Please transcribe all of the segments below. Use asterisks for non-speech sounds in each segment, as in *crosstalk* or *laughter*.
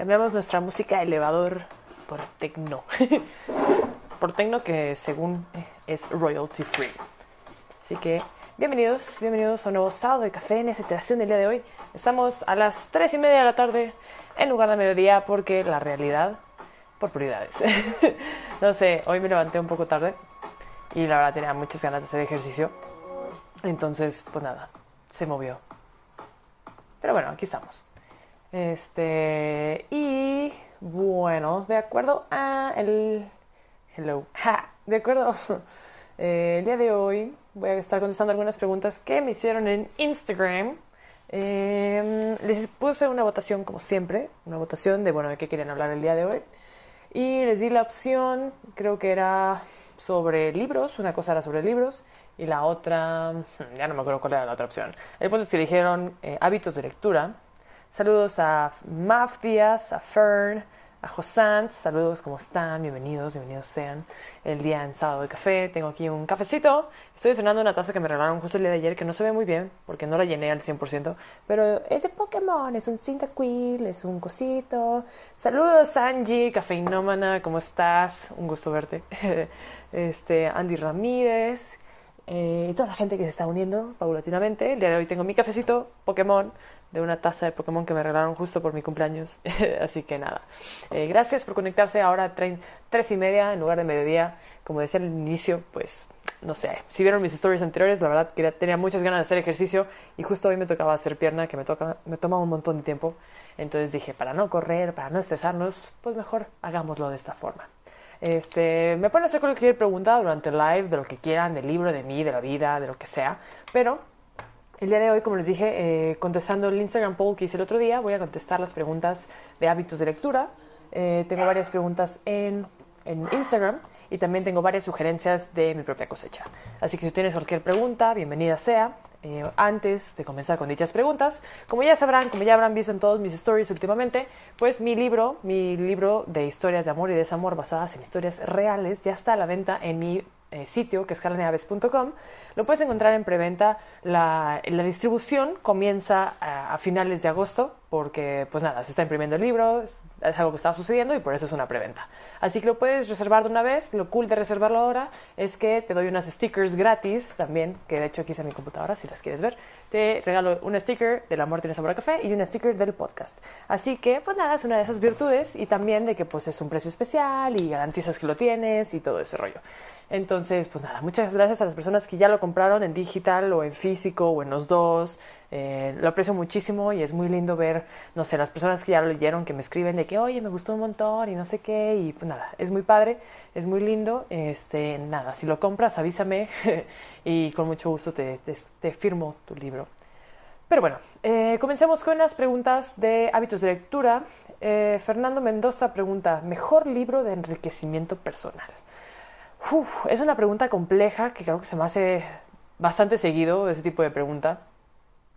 Cambiamos nuestra música de elevador por tecno. *laughs* por tecno que según es royalty free. Así que bienvenidos, bienvenidos a un nuevo sábado de café en esta iteración del día de hoy. Estamos a las 3 y media de la tarde en lugar de mediodía porque la realidad por prioridades. *laughs* no sé, hoy me levanté un poco tarde y la verdad tenía muchas ganas de hacer ejercicio. Entonces, pues nada, se movió. Pero bueno, aquí estamos. Este, y bueno, de acuerdo a el. Hello. *laughs* de acuerdo. *laughs* Eh, el día de hoy voy a estar contestando algunas preguntas que me hicieron en Instagram. Eh, les puse una votación, como siempre, una votación de, bueno, de qué querían hablar el día de hoy. Y les di la opción, creo que era sobre libros, una cosa era sobre libros y la otra, ya no me acuerdo cuál era la otra opción. El punto que eligieron eh, hábitos de lectura Saludos a Maf Díaz, a Fern, a Josant. Saludos, ¿cómo están? Bienvenidos, bienvenidos sean. El día en sábado de café. Tengo aquí un cafecito. Estoy cenando una taza que me regalaron justo el día de ayer que no se ve muy bien porque no la llené al 100%. Pero es de Pokémon, es un Cyndaquil, es un cosito. Saludos, Angie, cafeinómana, ¿cómo estás? Un gusto verte. *laughs* este, Andy Ramírez. Eh, y toda la gente que se está uniendo paulatinamente. El día de hoy tengo mi cafecito Pokémon de una taza de Pokémon que me regalaron justo por mi cumpleaños. *laughs* Así que nada. Eh, gracias por conectarse ahora a tres y media en lugar de mediodía. Como decía al inicio, pues no sé. Si vieron mis stories anteriores, la verdad que tenía muchas ganas de hacer ejercicio y justo hoy me tocaba hacer pierna, que me, toca, me toma un montón de tiempo. Entonces dije, para no correr, para no estresarnos, pues mejor hagámoslo de esta forma. Este, me pueden hacer cualquier pregunta durante el live, de lo que quieran, del libro, de mí, de la vida, de lo que sea. Pero el día de hoy, como les dije, eh, contestando el Instagram poll que hice el otro día, voy a contestar las preguntas de hábitos de lectura. Eh, tengo varias preguntas en, en, Instagram y también tengo varias sugerencias de mi propia cosecha. Así que si tienes cualquier pregunta, bienvenida sea. Eh, antes de comenzar con dichas preguntas, como ya sabrán, como ya habrán visto en todos mis stories últimamente, pues mi libro, mi libro de historias de amor y desamor basadas en historias reales, ya está a la venta en mi sitio que es calaneaves.com lo puedes encontrar en preventa. La, distribución comienza a, finales de agosto porque, pues nada, se está imprimiendo el libro, es algo que está sucediendo y por eso es una preventa. Así que lo puedes reservar de una vez. Lo cool de reservarlo ahora es que te doy unas stickers gratis también, que de hecho aquí está mi computadora si las quieres ver. Te regalo un sticker del amor tiene sabor a café y un sticker del podcast. Así que, pues nada, es una de esas virtudes y también de que pues es un precio especial y garantizas que lo tienes y todo ese rollo. Entonces, pues nada, muchas gracias a las personas que ya lo compraron en digital o en físico o en los dos. Eh, lo aprecio muchísimo y es muy lindo ver, no sé, las personas que ya lo leyeron, que me escriben de que, oye, me gustó un montón y no sé qué. Y pues nada, es muy padre, es muy lindo. Este, nada, si lo compras, avísame *laughs* y con mucho gusto te, te, firmo tu libro. Pero bueno, eh, comencemos con las preguntas de hábitos de lectura. Eh, Fernando Mendoza pregunta, ¿mejor libro de enriquecimiento personal? es una pregunta compleja que creo que se me hace bastante seguido ese tipo de pregunta.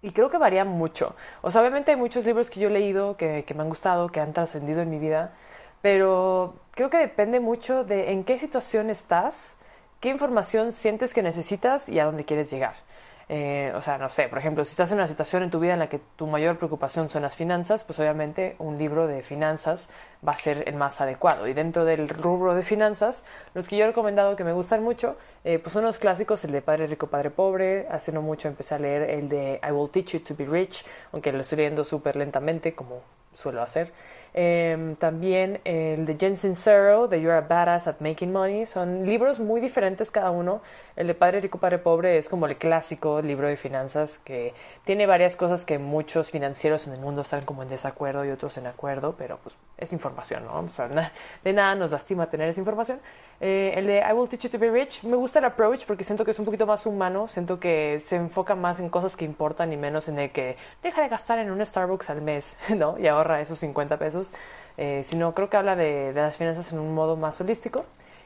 Y creo que varía mucho. O sea, obviamente hay muchos libros que yo he leído que, que me han gustado, que han trascendido en mi vida, pero creo que depende mucho de en qué situación estás, qué información sientes que necesitas y a dónde quieres llegar. Eh, o sea, no sé, por ejemplo, si estás en una situación en tu vida en la que tu mayor preocupación son las finanzas, pues obviamente un libro de finanzas va a ser el más adecuado. Y dentro del rubro de finanzas, los que yo he recomendado que me gustan mucho, eh, pues son los clásicos, el de Padre Rico, Padre Pobre. Hace no mucho empecé a leer el de I Will Teach You to Be Rich, aunque lo estoy leyendo súper lentamente, como suelo hacer. Em, también el de Jen Sincero, de You're a Badass at Making Money. Son libros muy diferentes cada uno. El de Padre Rico, Padre Pobre es como el clásico libro de finanzas que tiene varias cosas que muchos financieros en el mundo están como en desacuerdo y otros en acuerdo, pero pues es información, ¿no? O sea, de nada nos lastima tener esa información. Eh, el de I Will Teach You to Be Rich, me gusta el approach porque siento que es un poquito más humano, siento que se enfoca más en cosas que importan y menos en el que deja de gastar en un Starbucks al mes, *laughs* ¿no? Y ahorra esos 50 pesos, eh, sino creo que habla de, las finanzas en un modo más holístico.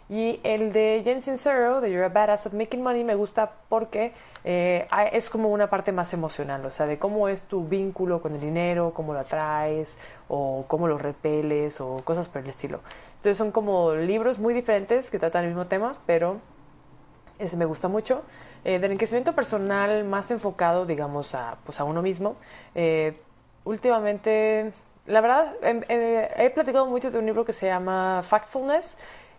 Y el de Jen Sincero, de You're a Badass at Making Money, me gusta porque eh, es como una parte más emocional, o sea, de cómo es tu vínculo con el dinero, cómo lo atraes, o cómo lo repeles, o cosas por el estilo. Entonces son como libros muy diferentes que tratan el mismo tema, pero ese me gusta mucho. Eh, del enriquecimiento personal más enfocado, digamos, a, pues a uno mismo. Eh, últimamente, la verdad, em, eh, he platicado mucho de un libro que se llama Factfulness,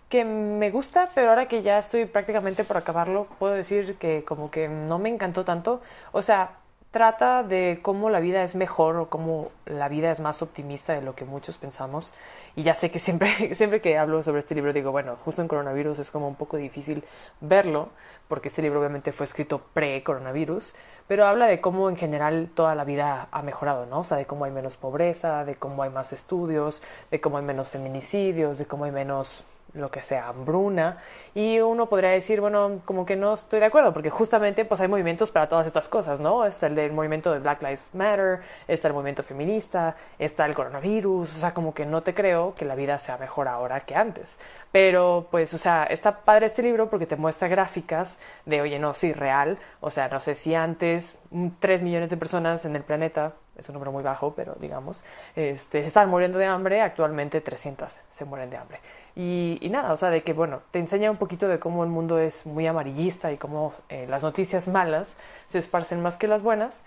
que me gusta, pero ahora que ya estoy prácticamente por acabarlo, puedo decir que como que no me encantó tanto. O sea, trata de cómo la vida es mejor o cómo la vida es más optimista de lo que muchos pensamos. Y ya sé que siempre, *laughs* siempre que hablo sobre este libro digo, bueno, justo en coronavirus es como un poco difícil verlo, porque este libro obviamente fue escrito pre-coronavirus, pero habla de cómo en general toda la vida ha mejorado, ¿no? O sea, de cómo hay menos pobreza, de cómo hay más estudios, de cómo hay menos feminicidios, de cómo hay menos lo que sea, hambruna, y uno podría decir, bueno, como que no estoy de acuerdo, porque justamente pues hay movimientos para todas estas cosas, ¿no? Está el del movimiento de Black Lives Matter, está el movimiento feminista, está el coronavirus, o sea, como que no te creo que la vida sea mejor ahora que antes. Pero pues, o sea, está padre este libro porque te muestra gráficas de, oye, no, sí, real, o sea, no sé si antes 3 millones de personas en el planeta, es un número muy bajo, pero digamos, este, se están muriendo de hambre, actualmente 300 se mueren de hambre. Y, nada, o sea, de que, bueno, te enseña un poquito de cómo el mundo es muy amarillista y cómo eh, las noticias malas se esparcen más que las buenas.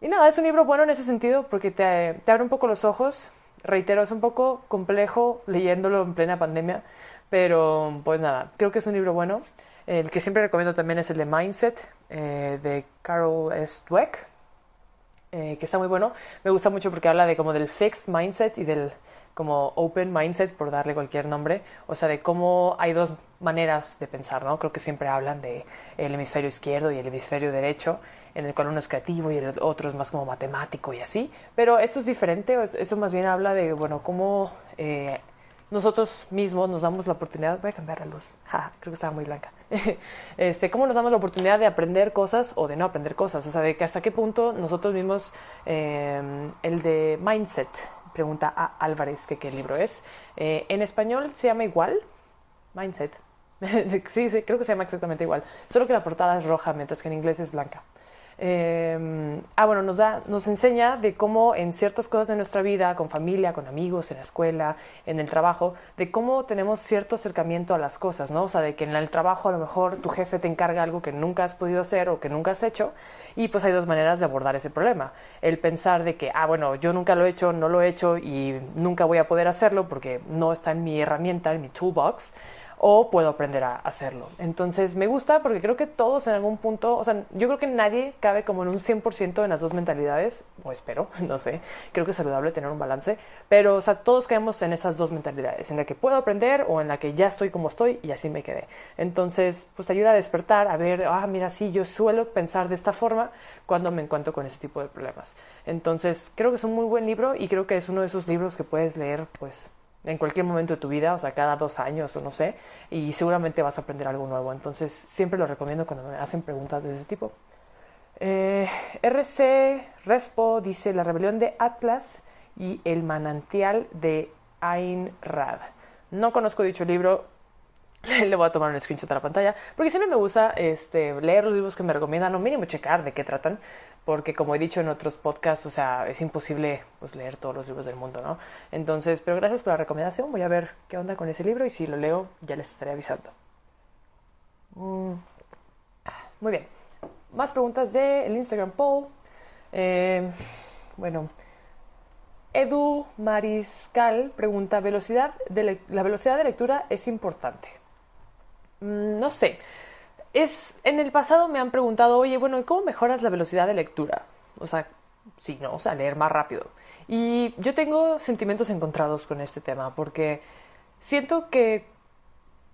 Y nada, es un libro bueno en ese sentido porque te, abre un poco los ojos. Reitero, es un poco complejo leyéndolo en plena pandemia, pero pues nada, creo que es un libro bueno. El que siempre recomiendo también es el de Mindset eh, de Carol S. Dweck, eh, que está muy bueno. Me gusta mucho porque habla de como del fixed mindset y del como open mindset, por darle cualquier nombre, o sea, de cómo hay dos maneras de pensar, ¿no? Creo que siempre hablan de el hemisferio izquierdo y el hemisferio derecho, en el cual uno es creativo y el otro es más como matemático y así, pero esto es diferente, esto más bien habla de, bueno, cómo eh, nosotros mismos nos damos la oportunidad, voy a cambiar la luz, creo que estaba muy blanca, *laughs* este, cómo nos damos la oportunidad de aprender cosas o de no aprender cosas, o sea, de que hasta qué punto nosotros mismos, eh, el de mindset, pregunta a Álvarez que qué libro es. Eh, en español se llama igual, Mindset. *laughs* sí, sí, creo que se llama exactamente igual, solo que la portada es roja, mientras que en inglés es blanca. Eh, ah, bueno, nos, da, nos enseña de cómo en ciertas cosas de nuestra vida, con familia, con amigos, en la escuela, en el trabajo, de cómo tenemos cierto acercamiento a las cosas, ¿no? O sea, de que en el trabajo a lo mejor tu jefe te encarga algo que nunca has podido hacer o que nunca has hecho, y pues hay dos maneras de abordar ese problema. El pensar de que, ah, bueno, yo nunca lo he hecho, no lo he hecho y nunca voy a poder hacerlo porque no está en mi herramienta, en mi toolbox o puedo aprender a hacerlo. Entonces me gusta porque creo que todos en algún punto, o sea, yo creo que nadie cabe como en un 100% en las dos mentalidades, o espero, *laughs* no sé, creo que es saludable tener un balance, pero o sea, todos caemos en esas dos mentalidades, en la que puedo aprender o en la que ya estoy como estoy y así me quedé. Entonces, pues te ayuda a despertar, a ver, ah, mira, sí, yo suelo pensar de esta forma cuando me encuentro con ese tipo de problemas. Entonces, creo que es un muy buen libro y creo que es uno de esos libros que puedes leer, pues, en cualquier momento de tu vida, o sea, cada dos años o no sé, y seguramente vas a aprender algo nuevo. Entonces, siempre lo recomiendo cuando me hacen preguntas de ese tipo. Eh, RC Respo dice La rebelión de Atlas y El manantial de Ayn Rad. No conozco dicho libro, *laughs* le voy a tomar un screenshot a la pantalla, porque siempre me gusta este, leer los libros que me recomiendan, o mínimo checar de qué tratan, porque como he dicho en otros podcasts, o sea, es imposible pues, leer todos los libros del mundo, ¿no? Entonces, pero gracias por la recomendación, voy a ver qué onda con ese libro y si lo leo ya les estaré avisando. Mm. Muy bien, más preguntas del Instagram poll. Eh, bueno, Edu Mariscal pregunta, ¿velocidad de ¿la velocidad de lectura es importante? Mm, no sé es, en el pasado me han preguntado, oye, bueno, ¿y cómo mejoras la velocidad de lectura? O sea, sí, ¿no? O sea, leer más rápido. Y yo tengo sentimientos encontrados con este tema porque siento que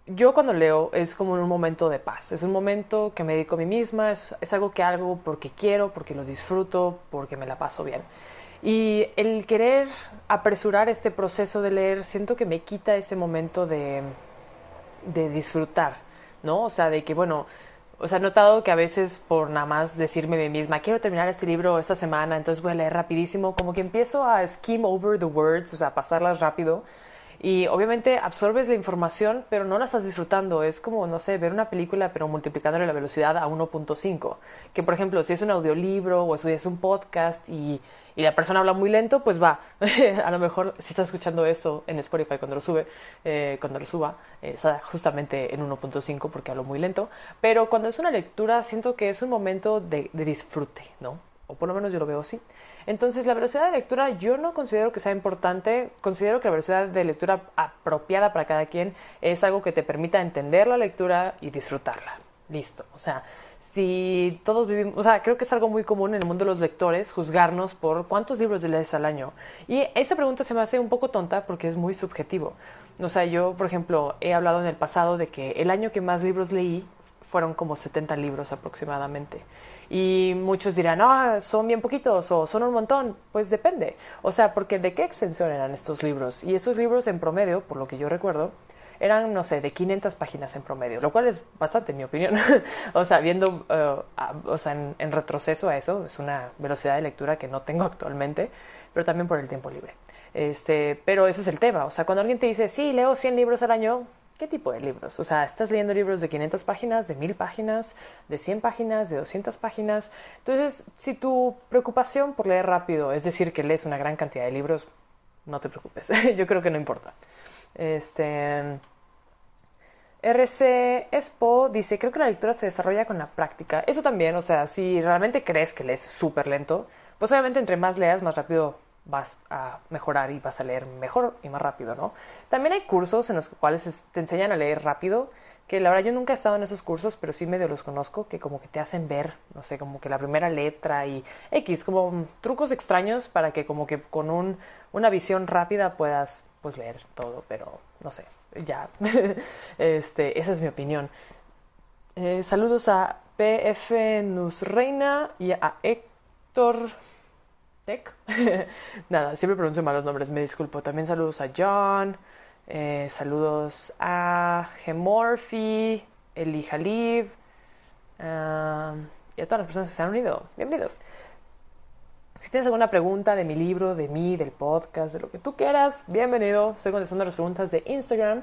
yo cuando leo es como un momento de paz, es un momento que me dedico a mí misma, es, es, algo que hago porque quiero, porque lo disfruto, porque me la paso bien. Y el querer apresurar este proceso de leer, siento que me quita ese momento de, de disfrutar, ¿no? O sea, de que, bueno, o sea, he notado que a veces por nada más decirme a mí misma, quiero terminar este libro esta semana, entonces voy a leer rapidísimo, como que empiezo a skim over the words, o sea, pasarlas rápido y obviamente absorbes la información, pero no la estás disfrutando. Es como, no sé, ver una película, pero multiplicándole la velocidad a 1.5. Que, por ejemplo, si es un audiolibro o si es un podcast y, y la persona habla muy lento, pues va. *laughs* a lo mejor, si estás escuchando esto en Spotify cuando lo sube, eh, cuando lo suba, eh, está justamente en 1.5 porque hablo muy lento. Pero cuando es una lectura, siento que es un momento de, de disfrute, ¿no? O por lo menos yo lo veo así. Entonces, la velocidad de lectura yo no considero que sea importante, considero que la velocidad de lectura apropiada para cada quien es algo que te permita entender la lectura y disfrutarla. Listo. O sea, si todos vivimos, o sea, creo que es algo muy común en el mundo de los lectores juzgarnos por cuántos libros lees al año. Y esa pregunta se me hace un poco tonta porque es muy subjetivo. O sea, yo, por ejemplo, he hablado en el pasado de que el año que más libros leí fueron como 70 libros aproximadamente. Y muchos dirán, ah, son bien poquitos o son un montón. Pues depende. O sea, porque de qué extensión eran estos libros. Y estos libros en promedio, por lo que yo recuerdo, eran, no sé, de 500 páginas en promedio, lo cual es bastante, en mi opinión. *laughs* o sea, viendo, uh, o sea, en, en, retroceso a eso, es una velocidad de lectura que no tengo actualmente, pero también por el tiempo libre. Este, pero ese es el tema. O sea, cuando alguien te dice, sí, leo 100 libros al año, ¿Qué tipo de libros? O sea, estás leyendo libros de 500 páginas, de 1000 páginas, de 100 páginas, de 200 páginas. Entonces, si tu preocupación por leer rápido es decir que lees una gran cantidad de libros, no te preocupes. *laughs* Yo creo que no importa. Este. RC Expo dice, creo que la lectura se desarrolla con la práctica. Eso también, o sea, si realmente crees que lees súper lento, pues obviamente entre más leas, más rápido vas a mejorar y vas a leer mejor y más rápido, ¿no? También hay cursos en los cuales te enseñan a leer rápido, que la verdad yo nunca he estado en esos cursos, pero sí medio los conozco, que como que te hacen ver, no sé, como que la primera letra y X, como trucos extraños para que como que con un, una visión rápida puedas pues leer todo, pero no sé, ya, *laughs* este, esa es mi opinión. Eh, saludos a PF Nusreina y a Héctor Tech. *laughs* Nada, siempre pronuncio mal los nombres, me disculpo. También saludos a John, eh, saludos a Gemorphy, Eli Jalib uh, y a todas las personas que se han unido. Bienvenidos. Si tienes alguna pregunta de mi libro, de mí, del podcast, de lo que tú quieras, bienvenido. Estoy contestando las preguntas de Instagram.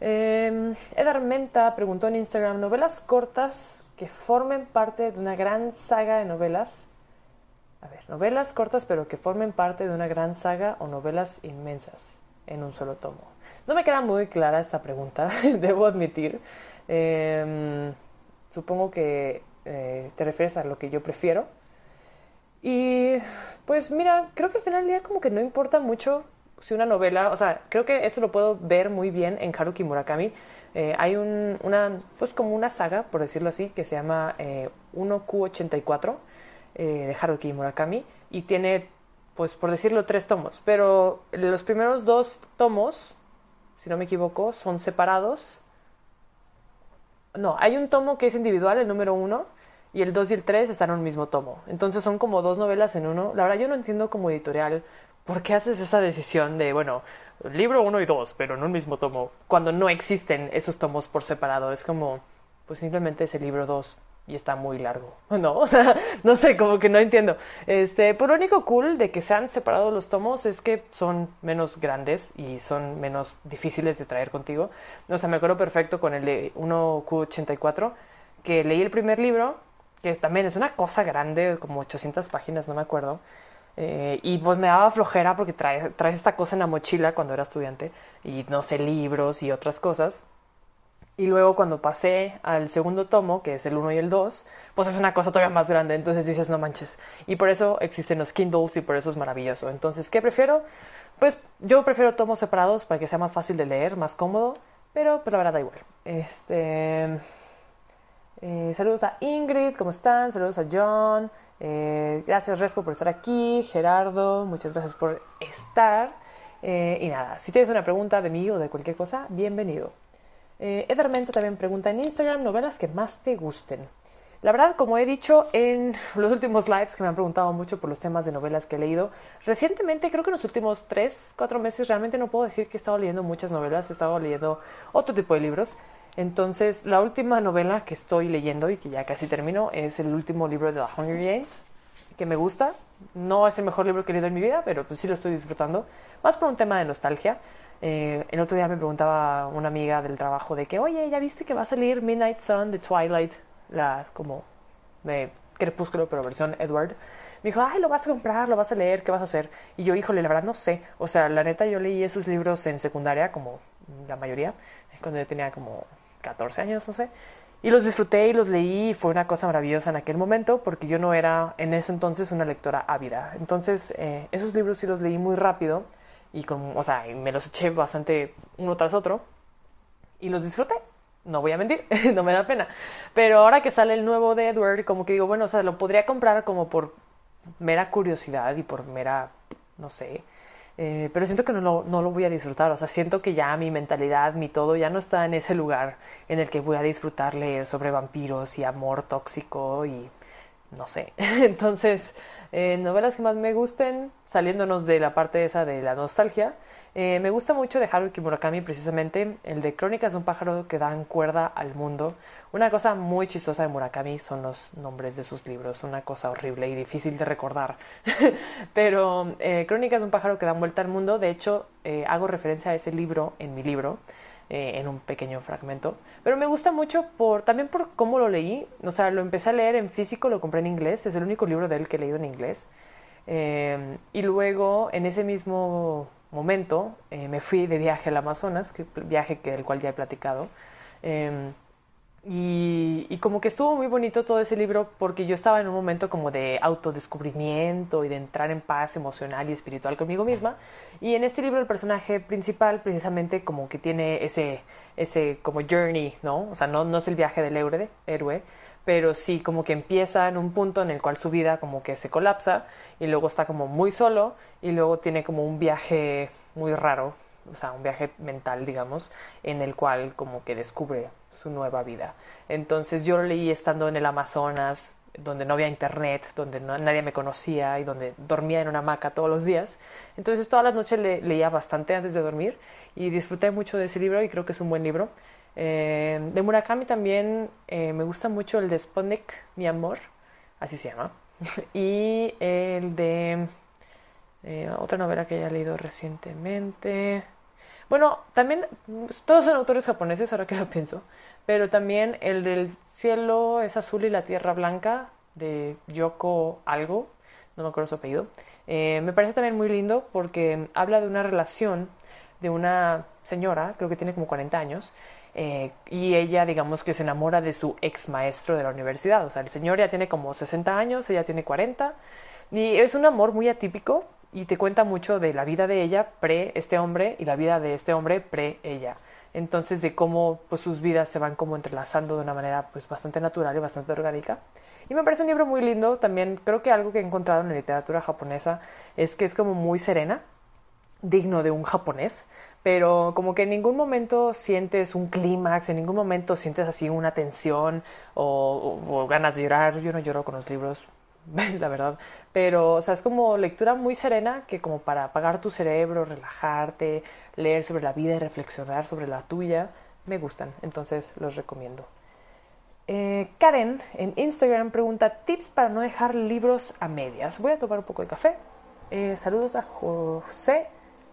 Eh, Edar Menta preguntó en Instagram novelas cortas que formen parte de una gran saga de novelas a ver, novelas cortas pero que formen parte de una gran saga o novelas inmensas en un solo tomo. No me queda muy clara esta pregunta, *laughs* debo admitir. Eh, supongo que eh, te refieres a lo que yo prefiero. Y pues mira, creo que al final día como que no importa mucho si una novela, o sea, creo que esto lo puedo ver muy bien en Haruki Murakami. Eh, hay un, una, pues como una saga, por decirlo así, que se llama 1Q84 eh, de Haruki Murakami y tiene, pues por decirlo, tres tomos. Pero los primeros dos tomos, si no me equivoco, son separados. No, hay un tomo que es individual, el número uno, y el dos y el tres están en un mismo tomo. Entonces son como dos novelas en uno. La verdad yo no entiendo como editorial por qué haces esa decisión de, bueno, libro uno y dos, pero en un mismo tomo, cuando no existen esos tomos por separado. Es como, pues simplemente es el libro dos y está muy largo, *laughs* ¿no? O sea, no sé, como que no entiendo. Este, por lo único cool de que se han separado los tomos es que son menos grandes y son menos difíciles de traer contigo. O sea, me acuerdo perfecto con el de 1Q84, que leí el primer libro, que también es una cosa grande, como 800 páginas, no me acuerdo. Eh, y pues me daba flojera porque traes, traes esta cosa en la mochila cuando era estudiante y no sé, libros y otras cosas. Y luego cuando pasé al segundo tomo, que es el 1 y el 2, pues es una cosa todavía más grande. Entonces dices, no manches. Y por eso existen los Kindles y por eso es maravilloso. Entonces, ¿qué prefiero? Pues yo prefiero tomos separados para que sea más fácil de leer, más cómodo. Pero pues la verdad da igual. Este... Eh, saludos a Ingrid, ¿cómo están? Saludos a John. Eh, gracias Resco por estar aquí, Gerardo, muchas gracias por estar. Eh, y nada, si tienes una pregunta de mí o de cualquier cosa, bienvenido. Edermento también pregunta en Instagram novelas que más te gusten. La verdad, como he dicho en *laughs* los últimos lives que me han preguntado mucho por los temas de novelas que he leído, recientemente, creo que en los últimos 3, 4 meses, realmente no puedo decir que he estado leyendo muchas novelas, he estado leyendo otro tipo de libros. Entonces, la última novela que estoy leyendo y que ya casi termino es el último libro de The Hunger Games, que me gusta. No es el mejor libro que he leído en mi vida, pero pues sí lo estoy disfrutando. Más por un tema de nostalgia. Eh, el otro día me preguntaba una amiga del trabajo de que, oye, ¿ya viste que va a salir Midnight Sun de Twilight? La como de Crepúsculo, pero versión Edward. Me dijo, ay, lo vas a comprar, lo vas a leer, ¿qué vas a hacer? Y yo, híjole, la verdad no sé. O sea, la neta, yo leí esos libros en secundaria, como la mayoría, cuando yo tenía como 14 años, no sé. Y los disfruté y los leí y fue una cosa maravillosa en aquel momento porque yo no era en ese entonces una lectora ávida. Entonces, eh, esos libros sí los leí muy rápido y con, o sea, me los eché bastante uno tras otro y los disfruté. No voy a mentir, *laughs* no me da pena. Pero ahora que sale el nuevo de Edward, como que digo, bueno, o sea, lo podría comprar como por mera curiosidad y por mera, no sé, eh, pero siento que no lo, no lo voy a disfrutar, o sea, siento que ya mi mentalidad, mi todo, ya no está en ese lugar en el que voy a disfrutar leer sobre vampiros y amor tóxico y no sé. *laughs* Entonces, eh, novelas que más me gusten, saliéndonos de la parte esa de la nostalgia, eh, me gusta mucho de Haruki Murakami precisamente el de Crónicas de un pájaro que dan cuerda al mundo. Una cosa muy chistosa de Murakami son los nombres de sus libros, una cosa horrible y difícil de recordar. *laughs* Pero eh, Crónicas de un pájaro que dan vuelta al mundo, de hecho eh, hago referencia a ese libro en mi libro, en un pequeño fragmento. Pero me gusta mucho por, también por cómo lo leí. O sea, lo empecé a leer en físico, lo compré en inglés, es el único libro de él que he leído en inglés. y luego en ese mismo momento eh, me fui de viaje al Amazonas, que viaje que, del cual ya he platicado. Em, y, como que estuvo muy bonito todo ese libro porque yo estaba en un momento como de autodescubrimiento y de entrar en paz emocional y espiritual conmigo misma. Y en este libro el personaje principal precisamente como que tiene ese, ese como journey, ¿no? O sea, no, no es el viaje del héroe, héroe, pero sí como que empieza en un punto en el cual su vida como que se colapsa y luego está como muy solo y luego tiene como un viaje muy raro, o sea, un viaje mental, digamos, en el cual como que descubre su nueva vida. Entonces yo lo leí estando en el Amazonas, donde no había internet, donde nadie me conocía y donde dormía en una hamaca todos los días. Entonces todas las noches le, leía bastante antes de dormir y disfruté mucho de ese libro y creo que es un buen libro. Eh, de Murakami también eh, me gusta mucho el de Sputnik, Mi Amor, así se llama. *laughs* y el de eh, otra novela que haya leído recientemente. Bueno, también todos son autores japoneses, ahora que lo pienso. Pero también el del cielo es azul y la tierra blanca, de Yoko algo, no me acuerdo su apellido. me parece también muy lindo porque habla de una relación de una señora, creo que tiene como 40 años, eh, y ella, digamos que se enamora de su ex maestro de la universidad. O sea, el señor ya tiene como 60 años, ella tiene 40. Y es un amor muy atípico y te cuenta mucho de la vida de ella pre este hombre y la vida de este hombre pre ella. Entonces, de cómo pues, sus vidas se van como entrelazando de una manera pues, bastante natural y bastante orgánica. Y me parece un libro muy lindo. También creo que algo que he encontrado en la literatura japonesa es que es como muy serena, digno de un japonés pero como que en ningún momento sientes un clímax, en ningún momento sientes así una tensión o, ganas de llorar. Yo no lloro con los libros, *laughs* la verdad, pero o sea, es como lectura muy serena que como para apagar tu cerebro, relajarte, leer sobre la vida y reflexionar sobre la tuya, me gustan, entonces los recomiendo. Eh, Karen en Instagram pregunta tips para no dejar libros a medias. Voy a tomar un poco de café. Eh, saludos a José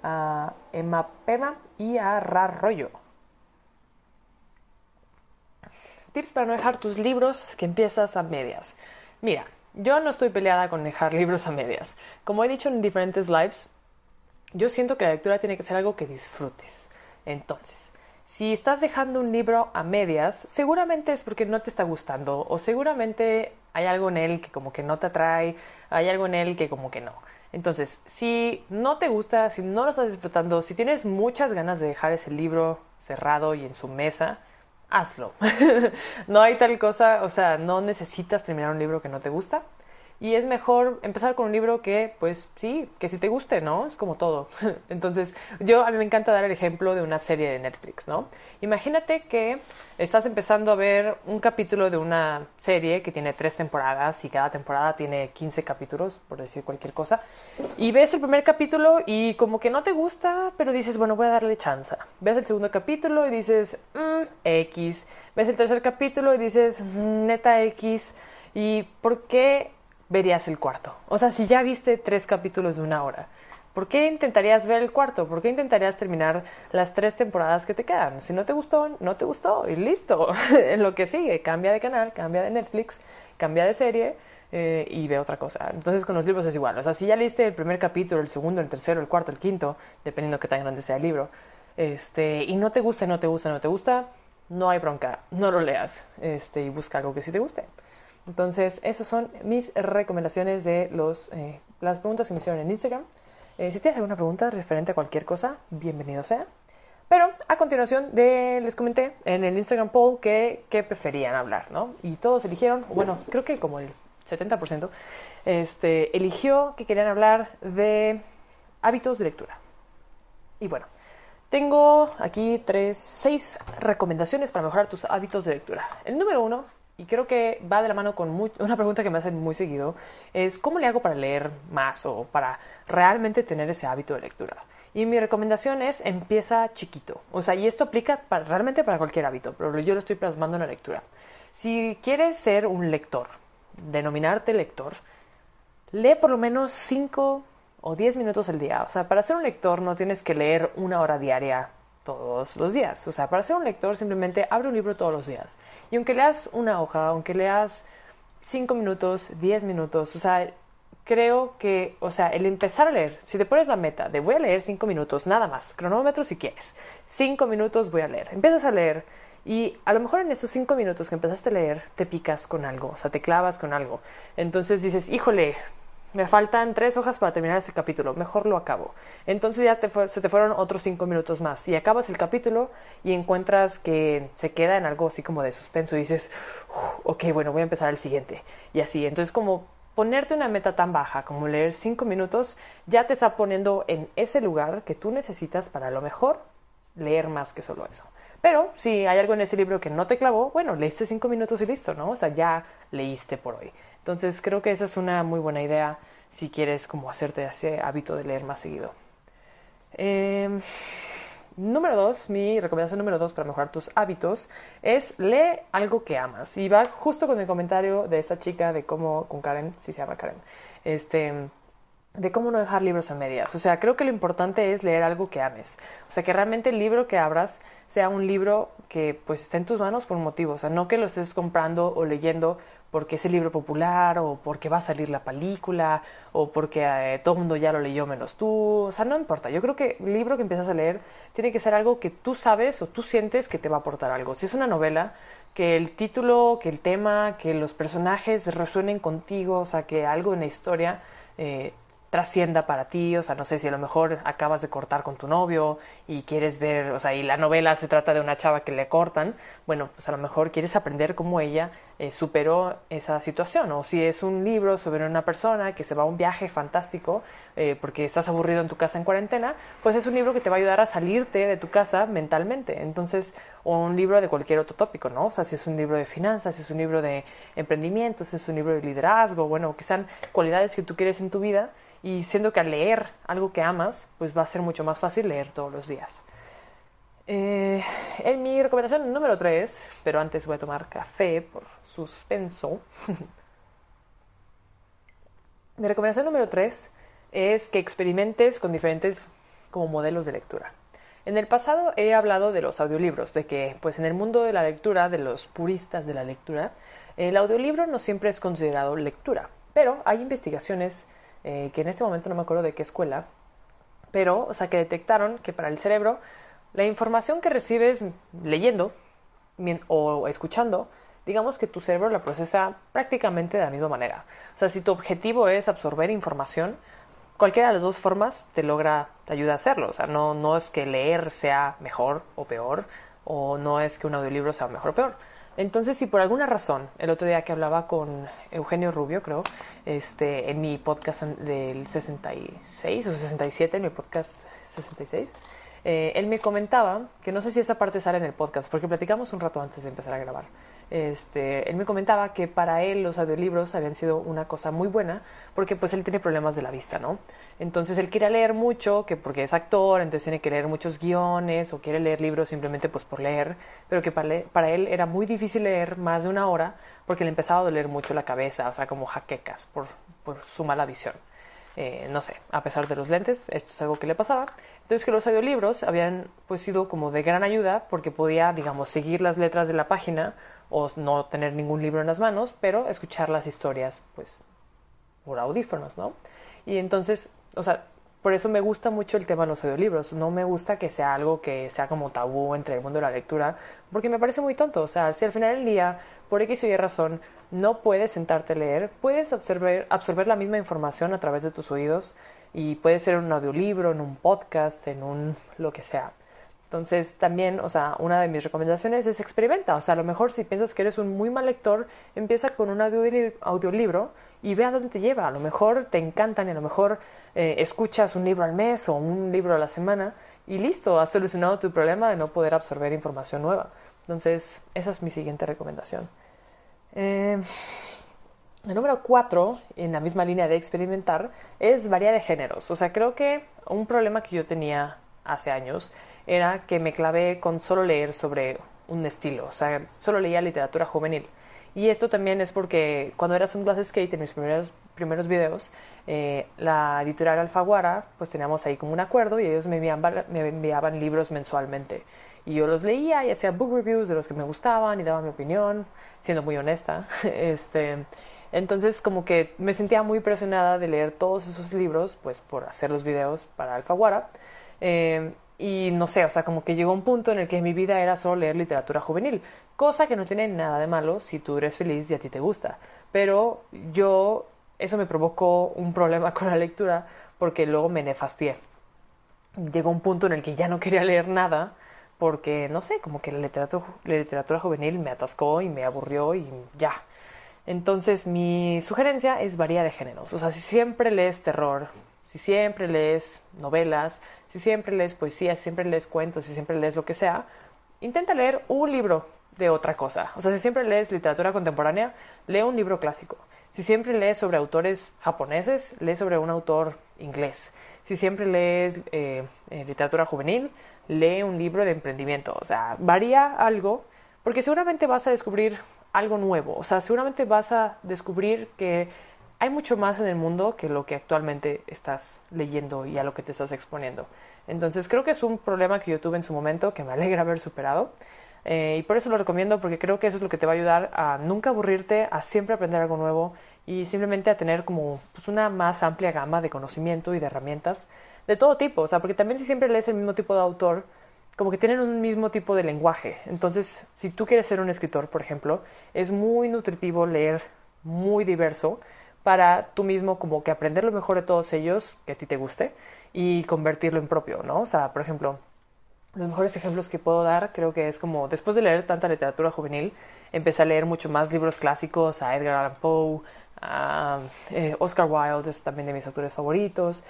a Emma Pema y a Rarroyo. Tips para no dejar tus libros que empiezas a medias. Mira, yo no estoy peleada con dejar libros a medias. Como he dicho en diferentes lives, yo siento que la lectura tiene que ser algo que disfrutes. Entonces, si estás dejando un libro a medias, seguramente es porque no te está gustando o seguramente hay algo en él que como que no te atrae, hay algo en él que como que no. Entonces, si no te gusta, si no lo estás disfrutando, si tienes muchas ganas de dejar ese libro cerrado y en su mesa, hazlo. *laughs* no hay tal cosa, o sea, no necesitas terminar un libro que no te gusta. Y es mejor empezar con un libro que, pues sí, que si te guste, ¿no? Es como todo. *laughs* Entonces, yo a mí me encanta dar el ejemplo de una serie de Netflix, ¿no? Imagínate que estás empezando a ver un capítulo de una serie que tiene tres temporadas y cada temporada tiene 15 capítulos, por decir cualquier cosa. Y ves el primer capítulo y como que no te gusta, pero dices, bueno, voy a darle chance. Ves el segundo capítulo y dices, mmm, X. Ves el tercer capítulo y dices, mm, neta X. ¿Y por qué verías el cuarto? O sea, si ya viste tres capítulos de una hora, ¿por qué intentarías ver el cuarto? ¿Por qué intentarías terminar las tres temporadas que te quedan? Si no te gustó, no te gustó y listo. *laughs* en lo que sigue, cambia de canal, cambia de Netflix, cambia de serie. Eh, y ve otra cosa. Entonces con los libros es igual. O sea, si ya leíste el primer capítulo, el segundo, el tercero, el cuarto, el quinto, dependiendo qué tan grande sea el libro, este, y no te gusta, no te gusta, no te gusta, no hay bronca, no lo leas este, y busca algo que sí te guste. Entonces, esas son mis recomendaciones de los, eh, las preguntas que me hicieron en Instagram. Eh, si tienes alguna pregunta referente a cualquier cosa, bienvenido sea. Pero a continuación de, les comenté en el Instagram poll que, que preferían hablar, ¿no? Y todos eligieron, bueno, creo que como el 70%, este, eligió que querían hablar de hábitos de lectura. Y bueno, tengo aquí tres, seis recomendaciones para mejorar tus hábitos de lectura. El número uno y creo que va de la mano con una pregunta que me hacen muy seguido, es ¿cómo le hago para leer más o para realmente tener ese hábito de lectura? Y mi recomendación es empieza chiquito. O sea, y esto aplica realmente para cualquier hábito, pero yo lo estoy plasmando en la lectura. Si quieres ser un lector, denominarte lector, lee por lo menos 5 o 10 minutos al día. O sea, para ser un lector no tienes que leer una hora diaria todos los días. O sea, para ser un lector simplemente abre un libro todos los días. Y aunque leas una hoja, aunque leas 5 minutos, 10 minutos, o sea, creo que, o sea, el empezar a leer, si te pones la meta de voy a leer 5 minutos, nada más, cronómetro si quieres, 5 minutos voy a leer, empiezas a leer y a lo mejor en esos 5 minutos que empezaste a leer te picas con algo, o sea, te clavas con algo. Entonces dices, híjole, me faltan tres hojas para terminar este capítulo, mejor lo acabo. Entonces ya se te fueron otros cinco minutos más y acabas el capítulo y encuentras que se queda en algo así como de suspenso y dices, ok, bueno, voy a empezar el siguiente. Y así, entonces como ponerte una meta tan baja como leer cinco minutos ya te está poniendo en ese lugar que tú necesitas para a lo mejor leer más que solo eso. Pero si hay algo en ese libro que no te clavó, bueno, leíste cinco minutos y listo, ¿no? O sea, ya leíste por hoy. Entonces creo que esa es una muy buena idea si quieres como hacerte ese hábito de leer más seguido. Em, número dos, mi recomendación número dos para mejorar tus hábitos es lee algo que amas. Y va justo con el comentario de esta chica de cómo, con Karen, si se llama Karen, este, de cómo no dejar libros a medias. O sea, creo que lo importante es leer algo que ames. O sea, que realmente el libro que abras sea un libro que pues esté en tus manos por un motivo. O sea, no que lo estés comprando o leyendo porque es el libro popular o porque va a salir la película o porque eh, todo el mundo ya lo leyó menos tú. O sea, no importa. Yo creo que el libro que empiezas a leer tiene que ser algo que tú sabes o tú sientes que te va a aportar algo. Si es una novela, que el título, que el tema, que los personajes resuenen contigo, o sea, que algo en la historia eh, trascienda para ti, o sea, no sé si a lo mejor acabas de cortar con tu novio y quieres ver, o sea, y la novela se trata de una chava que le cortan, bueno, pues a lo mejor quieres aprender cómo ella eh, superó esa situación, o si es un libro sobre una persona que se va a un viaje fantástico eh, porque estás aburrido en tu casa en cuarentena, pues es un libro que te va a ayudar a salirte de tu casa mentalmente, entonces, o un libro de cualquier otro tópico, ¿no? O sea, si es un libro de finanzas, si es un libro de emprendimiento, si es un libro de liderazgo, bueno, que sean cualidades que tú quieres en tu vida, y siendo que al leer algo que amas, pues va a ser mucho más fácil leer todos los días. Eh, en mi recomendación número 3, pero antes voy a tomar café por suspenso. *laughs* mi recomendación número 3 es que experimentes con diferentes como modelos de lectura. En el pasado he hablado de los audiolibros, de que pues en el mundo de la lectura, de los puristas de la lectura, el audiolibro no siempre es considerado lectura, pero hay investigaciones eh, que en este momento no me acuerdo de qué escuela, pero, o sea, que detectaron que para el cerebro la información que recibes leyendo o escuchando, digamos que tu cerebro la procesa prácticamente de la misma manera. O sea, si tu objetivo es absorber información, cualquiera de las dos formas te logra, te ayuda a hacerlo. O sea, no, no es que leer sea mejor o peor, o no es que un audiolibro sea mejor o peor. Entonces, si por alguna razón, el otro día que hablaba con Eugenio Rubio, creo, este, en mi podcast del 66 o 67, en mi podcast 66, eh, él me comentaba, que no sé si esa parte sale en el podcast, porque platicamos un rato antes de empezar a grabar, este, él me comentaba que para él los audiolibros habían sido una cosa muy buena porque pues él tiene problemas de la vista, ¿no? Entonces él quiere leer mucho, que porque es actor, entonces tiene que leer muchos guiones o quiere leer libros simplemente pues por leer, pero que para, él era muy difícil leer más de una hora porque le empezaba a doler mucho la cabeza, o sea, como jaquecas por, su mala visión. Eh, no sé, a pesar de los lentes, esto es algo que le pasaba. Entonces que los audiolibros habían pues sido como de gran ayuda porque podía, digamos, seguir las letras de la página o no tener ningún libro en las manos, pero escuchar las historias, pues, por audífonos, ¿no? Y entonces, o sea, por eso me gusta mucho el tema de los audiolibros. No me gusta que sea algo que sea como tabú entre el mundo de la lectura, porque me parece muy tonto. O sea, si al final del día, por X o Y razón, no puedes sentarte a leer, puedes absorber, absorber la misma información a través de tus oídos y puede ser en un audiolibro, en un podcast, en un lo que sea. Entonces, también, o sea, una de mis recomendaciones es experimenta. O sea, a lo mejor si piensas que eres un muy mal lector, empieza con un audiolibro y ve a dónde te lleva. A lo mejor te encantan y a lo mejor eh, escuchas un libro al mes o un libro a la semana y listo, has solucionado tu problema de no poder absorber información nueva. Entonces, esa es mi siguiente recomendación. Eh, el número cuatro, en la misma línea de experimentar, es variar de géneros. O sea, creo que un problema que yo tenía hace años era que me clavé con solo leer sobre un estilo, o sea, solo leía literatura juvenil. Y esto también es porque cuando era Sunglass Skate, en mis primeros, primeros videos, eh, la editorial Alfaguara, pues teníamos ahí como un acuerdo y ellos me enviaban, me enviaban libros mensualmente. Y yo los leía y hacía book reviews de los que me gustaban y daba mi opinión, siendo muy honesta. *laughs* este, entonces como que me sentía muy presionada de leer todos esos libros, pues por hacer los videos para Alfaguara. Eh, y no sé, o sea, como que llegó un punto en el que mi vida era solo leer literatura juvenil, cosa que no tiene nada de malo si tú eres feliz y a ti te gusta. Pero yo, eso me provocó un problema *laughs* con la lectura porque luego me nefastié. Llegó un punto en el que ya no quería leer nada porque, no sé, como que la literatura, la literatura juvenil me atascó y me aburrió y ya. Entonces mi sugerencia es varía de géneros. O sea, si siempre lees terror, si siempre lees novelas, si siempre lees poesía, si siempre lees cuentos, si siempre lees lo que sea, intenta leer un libro de otra cosa. O sea, si siempre lees literatura contemporánea, lee un libro clásico. Si siempre lees sobre autores japoneses, lee sobre un autor inglés. Si siempre lees eh, eh, literatura juvenil, lee un libro de emprendimiento. O sea, varía algo, porque seguramente vas a descubrir algo nuevo. O sea, seguramente vas a descubrir que hay mucho más en el mundo que lo que actualmente estás leyendo y a lo que te estás exponiendo. Entonces creo que es un problema que yo tuve en su momento que me *laughs* alegra haber superado. Eh, y por eso lo recomiendo porque creo que eso es lo que te va a ayudar a nunca aburrirte, a siempre aprender algo nuevo y simplemente a tener como pues, una más amplia gama de conocimiento y de herramientas de todo tipo. O sea, porque también si siempre lees el mismo tipo de autor, como que tienen un mismo tipo de lenguaje. Entonces, si tú quieres ser un escritor, por ejemplo, es muy nutritivo leer muy diverso para tú mismo como que aprender lo mejor de todos ellos que a ti te guste y convertirlo en propio, ¿no? O sea, por ejemplo, los mejores ejemplos que puedo dar creo que es como después de leer tanta literatura juvenil, empecé a leer mucho más libros clásicos, a Edgar Allan Poe, a eh, Oscar Wilde es también de mis autores favoritos,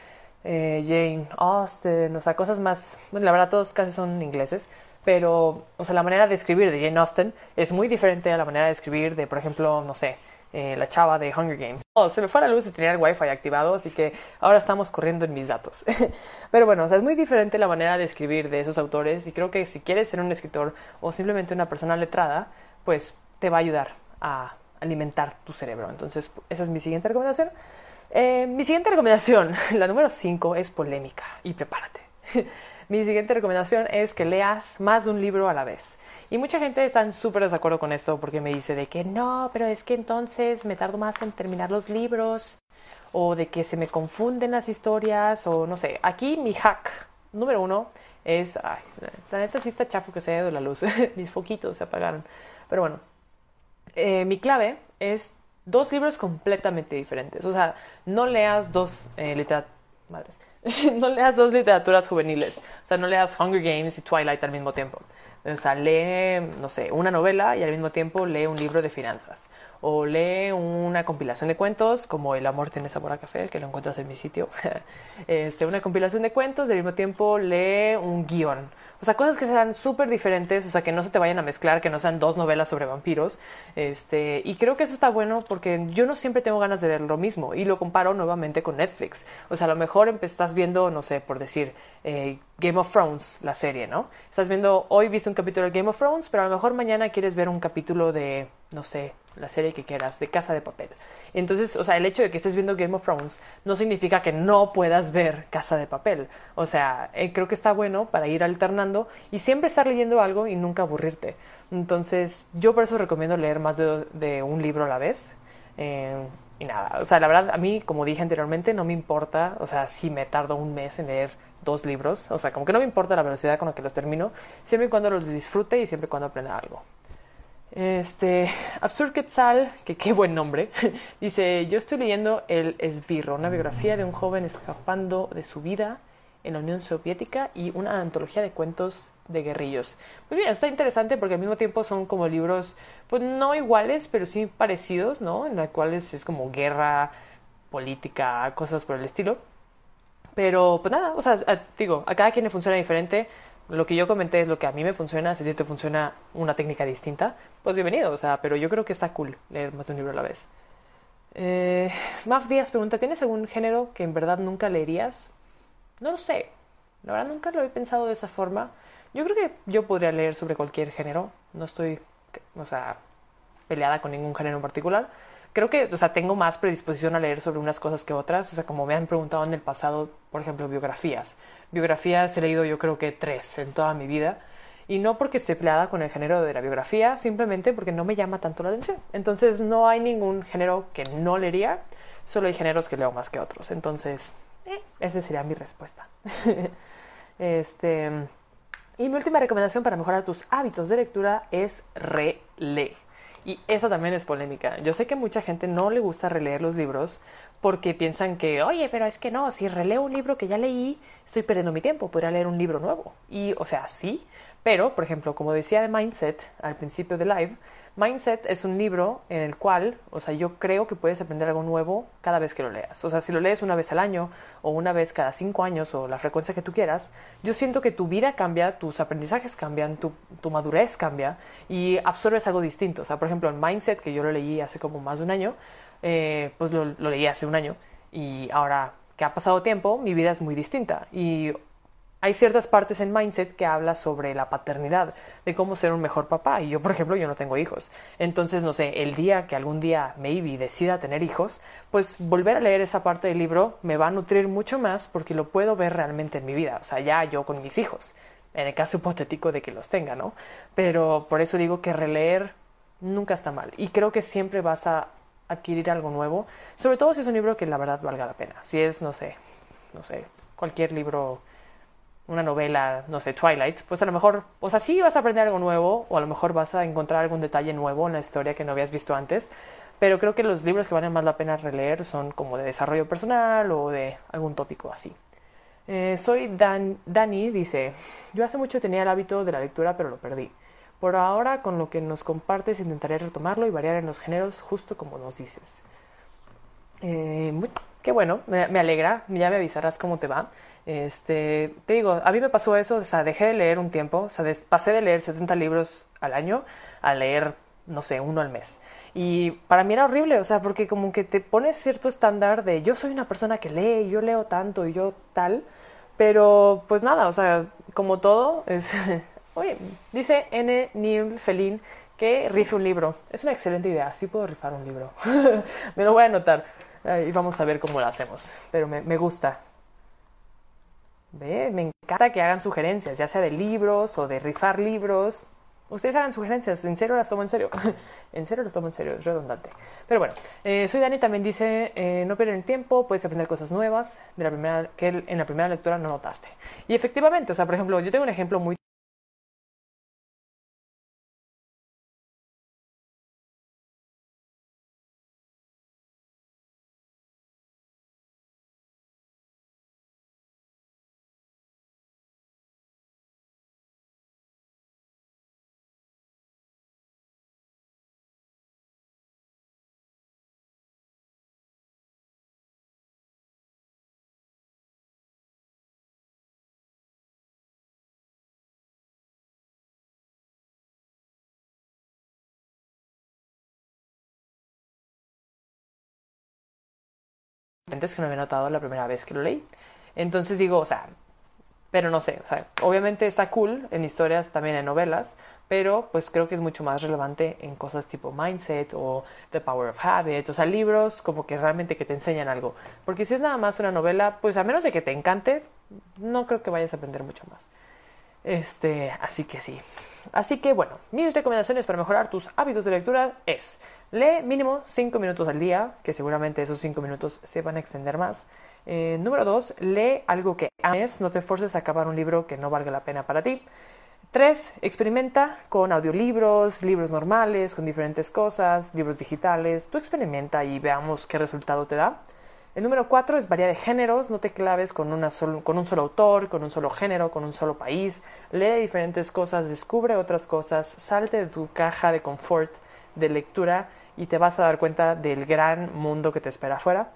eh, Jane Austen, o sea, cosas más, bueno, la verdad todos casi son ingleses, pero, o sea, la manera de escribir de Jane Austen es muy diferente a la manera de escribir de, por ejemplo, no sé, eh, la chava de Hunger Games. Oh, se me fue la luz y tenía el wifi activado, así que ahora estamos corriendo en mis datos. *laughs* Pero bueno, o sea, es muy diferente la manera de escribir de esos autores y creo que si quieres ser un escritor o simplemente una persona letrada, pues te va a ayudar a alimentar tu cerebro. Entonces, esa es mi siguiente recomendación. Eh, mi siguiente recomendación, *laughs* la número 5, es polémica y prepárate. *laughs* mi siguiente recomendación es que leas más de un libro a la vez. Y mucha gente está súper desacuerdo con esto porque me dice de que no, pero es que entonces me tardo más en terminar los libros o de que se me confunden las historias o no sé. Aquí mi hack número uno es, ay, la neta sí está chafo que se haya ido la luz, *laughs* mis foquitos se apagaron. Pero bueno, eh, mi clave es dos libros completamente diferentes. O sea, no leas dos eh, *laughs* no leas dos literaturas juveniles. O sea, no leas Hunger Games y Twilight al mismo tiempo. O sea, lee, no sé, una novela y al mismo tiempo lee un libro de finanzas. O lee una compilación de cuentos, como El amor tiene sabor a café, que lo encuentras en mi sitio. *laughs* este, una compilación de cuentos y al mismo tiempo lee un guion. O sea, cosas que sean súper diferentes, o sea, que no se te vayan a mezclar, que no sean dos novelas sobre vampiros. Este, y creo que eso está bueno porque yo no siempre tengo ganas de leer lo mismo y lo comparo nuevamente con Netflix. O sea, a lo mejor estás viendo, no sé, por decir, eh, Game of Thrones, la serie, ¿no? Estás viendo, hoy viste un capítulo de Game of Thrones, pero a lo mejor mañana quieres ver un capítulo de, no sé, la serie que quieras, de Casa de Papel. Entonces, o sea, el hecho de que estés viendo Game of Thrones no significa que no puedas ver Casa de Papel. O sea, eh, creo que está bueno para ir alternando y siempre estar leyendo algo y nunca aburrirte. Entonces, yo por eso recomiendo leer más de, un libro a la vez. Eh, y nada, o sea, la verdad, a mí, como dije anteriormente, no me importa, o sea, si me tardo un mes en leer dos libros, o sea, como que no me importa la velocidad con la que los termino, siempre y cuando los disfrute y siempre y cuando aprenda algo. Este, Absurd Quetzal, que qué buen nombre, *laughs* dice, yo estoy leyendo El Esbirro, una biografía de un joven escapando de su vida en la Unión Soviética y una antología de cuentos de guerrillos. Pues bien, está interesante porque al mismo tiempo son como libros, pues no iguales, pero sí parecidos, ¿no? En los cuales es como guerra, política, cosas por el estilo. Pero pues nada, o sea, digo, a cada quien le funciona diferente lo que yo comenté es lo que a mí me funciona, si a ti te funciona una técnica distinta, pues bienvenido, o sea, pero yo creo que está cool leer más de un libro a la vez. Eh, Maf Díaz pregunta, ¿tienes algún género que en verdad nunca leerías? No lo sé, la verdad nunca lo he pensado de esa forma. Yo creo que yo podría leer sobre cualquier género, no estoy, o sea, peleada con ningún género en particular creo que, o sea, tengo más predisposición a leer sobre unas cosas que otras. O sea, como me han preguntado en el pasado, por ejemplo, biografías. Biografías he leído yo creo que tres en toda mi vida. Y no porque esté peleada con el género de la biografía, simplemente porque no me llama tanto la atención. Entonces no hay ningún género que no leería, solo hay géneros que leo más que otros. Entonces, eh, esa sería mi respuesta. *laughs* este, y mi última recomendación para mejorar tus hábitos de lectura es releer. Y esa también es polémica. Yo sé que mucha gente no le gusta releer los libros porque piensan que, oye, pero es que no, si releo un libro que ya leí, estoy perdiendo mi tiempo, podría leer un libro nuevo. Y, o sea, sí, pero, por ejemplo, como decía de Mindset al principio de Live, Mindset es un libro en el cual, o sea, yo creo que puedes aprender algo nuevo cada vez que lo leas. O sea, si lo lees una vez al año o una vez cada cinco años o la frecuencia que tú quieras, yo siento que tu vida cambia, tus aprendizajes cambian, tu, madurez cambia y absorbes algo distinto. O sea, por ejemplo, el Mindset, que yo lo leí hace como más de un año, eh, pues lo, lo leí hace un año y ahora que ha pasado tiempo, mi vida es muy distinta. Y hay ciertas partes en Mindset que habla sobre la paternidad, de cómo ser un mejor papá. Y yo, por ejemplo, yo no tengo hijos. Entonces, no sé, el día que algún día maybe decida tener hijos, pues volver a leer esa parte del libro me va a nutrir mucho más porque lo puedo ver realmente en mi vida. O sea, ya yo con mis hijos, en el caso hipotético de que los tenga, ¿no? Pero por eso digo que releer nunca está mal. Y creo que siempre vas a adquirir algo nuevo, sobre todo si es un libro que la verdad valga la pena. Si es, no sé, no sé, cualquier libro una novela, no sé, Twilight, pues a lo mejor, o sea, sí vas a aprender algo nuevo, o a lo mejor vas a encontrar algún detalle nuevo en la historia que no habías visto antes, pero creo que los libros que valen más la pena releer son como de desarrollo personal o de algún tópico así. Eh, soy Dan, Dani, dice, yo hace mucho tenía el hábito de la lectura, pero lo perdí. Por ahora, con lo que nos compartes, intentaré retomarlo y variar en los géneros, justo como nos dices. Eh, qué bueno, me, me alegra, ya me avisarás cómo te va. Este, te digo, a mí me pasó eso, o sea, dejé de leer un tiempo, o sea, pasé de leer 70 libros al año a leer, no sé, uno al mes. Y para mí era horrible, o sea, porque como que te pones cierto estándar de yo soy una persona que lee, yo leo tanto y yo tal, pero pues nada, o sea, como todo, es... *laughs* Oye, dice N. Neil Felin que rife un libro. Es una excelente idea, sí puedo rifar un libro. *laughs* me lo voy a anotar y vamos a ver cómo lo hacemos, pero me, me gusta. Me encanta que hagan sugerencias, ya sea de libros o de rifar libros. Ustedes hagan sugerencias, en serio las tomo en serio. *laughs* en serio las tomo en serio, es redundante. Pero bueno, eh, soy Dani, también dice, eh, no pierden tiempo, puedes aprender cosas nuevas de la primera, que en la primera lectura no notaste. Y efectivamente, o sea, por ejemplo, yo tengo un ejemplo muy que no había notado la primera vez que lo leí. Entonces digo, o sea, pero no sé, o sea, obviamente está cool en historias, también en novelas, pero pues creo que es mucho más relevante en cosas tipo Mindset o The Power of Habit, o sea, libros como que realmente que te enseñan algo. Porque si es nada más una novela, pues a menos de que te encante, no creo que vayas a aprender mucho más. Este, así que sí. Así que bueno, mis recomendaciones para mejorar tus hábitos de lectura es lee mínimo 5 minutos al día, que seguramente esos 5 minutos se van a extender más. Eh, número 2, lee algo que ames, no te forces a acabar un libro que no valga la pena para ti. 3. Experimenta con audiolibros, libros normales, con diferentes cosas, libros digitales. Tú experimenta y veamos qué resultado te da. El número 4 es variar de géneros, no te claves con, una con un solo autor, con un solo género, con un solo país. Lee diferentes cosas, descubre otras cosas, salte de tu caja de confort de lectura y te vas a dar cuenta del gran mundo que te espera afuera.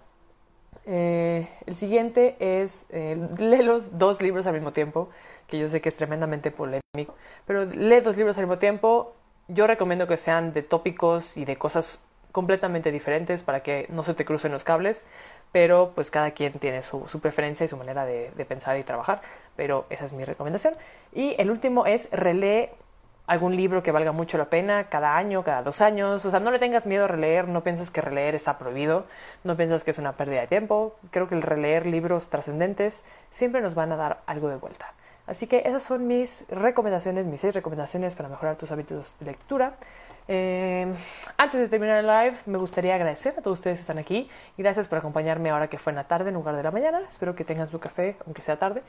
Eh, el siguiente es eh, lee los dos libros al mismo tiempo, que yo sé que es tremendamente polémico, pero lee dos libros al mismo tiempo. Yo recomiendo que sean de tópicos y de cosas completamente diferentes para que no se te crucen los cables, pero pues cada quien tiene su, preferencia y su manera de, pensar y trabajar, pero esa es mi recomendación. Y el último es relee algún libro que valga mucho la pena cada año, cada dos años. O sea, no le tengas miedo a releer, no pienses que releer está prohibido, no piensas que es una pérdida de tiempo. Creo que el releer libros trascendentes siempre nos van a dar algo de vuelta. Así que esas son mis recomendaciones, mis seis recomendaciones para mejorar tus hábitos de lectura. Eh, antes de terminar el live, me gustaría agradecer a todos ustedes que están aquí. Gracias por acompañarme ahora que fue en la tarde en lugar de la mañana. Espero que tengan su café, aunque sea tarde.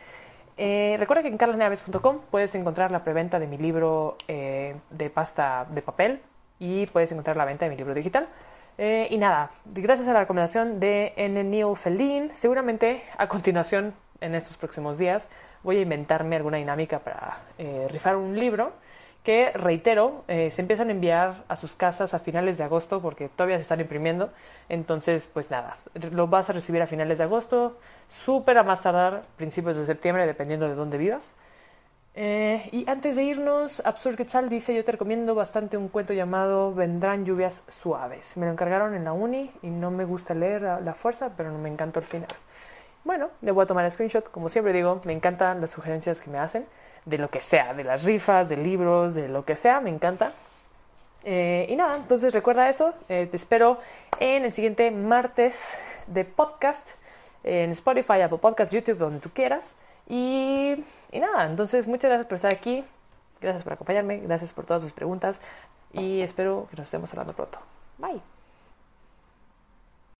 Eh, recuerda que en carlaneaves.com puedes encontrar la preventa de mi libro eh, de pasta de papel y puedes encontrar la venta de mi libro digital. Eh, y nada, gracias a la recomendación de N. Neil Feldin, seguramente a continuación en estos próximos días voy a inventarme alguna dinámica para rifar un libro que, reitero, se empiezan a enviar a sus casas a finales de agosto porque todavía se están imprimiendo. Entonces, pues nada, lo vas a recibir a finales de agosto súper a más tardar principios de septiembre, dependiendo de dónde vivas. Eh, y antes de irnos, Absurd Quetzal dice, yo te recomiendo bastante un cuento llamado Vendrán lluvias suaves. Me lo encargaron en la uni y no me gusta leer a la fuerza, pero me encantó el final. Bueno, le voy a tomar el screenshot. Como siempre digo, me encantan las sugerencias que me hacen, de lo que sea, de las rifas, de libros, de lo que sea, me encanta. Eh, y nada, entonces recuerda eso. Eh, te espero en el siguiente martes de podcast en Spotify, Apple Podcast, YouTube, donde tú quieras. Y, y nada, entonces muchas gracias por estar aquí, gracias por acompañarme, gracias por todas sus preguntas y espero que nos estemos hablando pronto. Bye.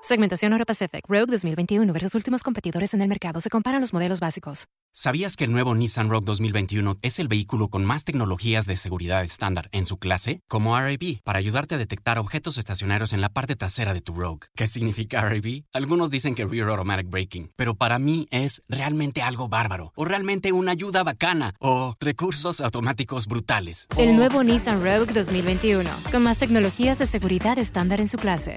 Segmentación Euro Pacific Rogue 2021 versus últimos competidores en el mercado. Se comparan los modelos básicos. ¿Sabías que el nuevo Nissan Rogue 2021 es el vehículo con más tecnologías de seguridad estándar en su clase? Como RAB, para ayudarte a detectar objetos estacionarios en la parte trasera de tu Rogue. ¿Qué significa RAB? Algunos dicen que Rear Automatic Braking, pero para mí es realmente algo bárbaro, o realmente una ayuda bacana, o recursos automáticos brutales. El nuevo Nissan Rogue 2021, con más tecnologías de seguridad estándar en su clase.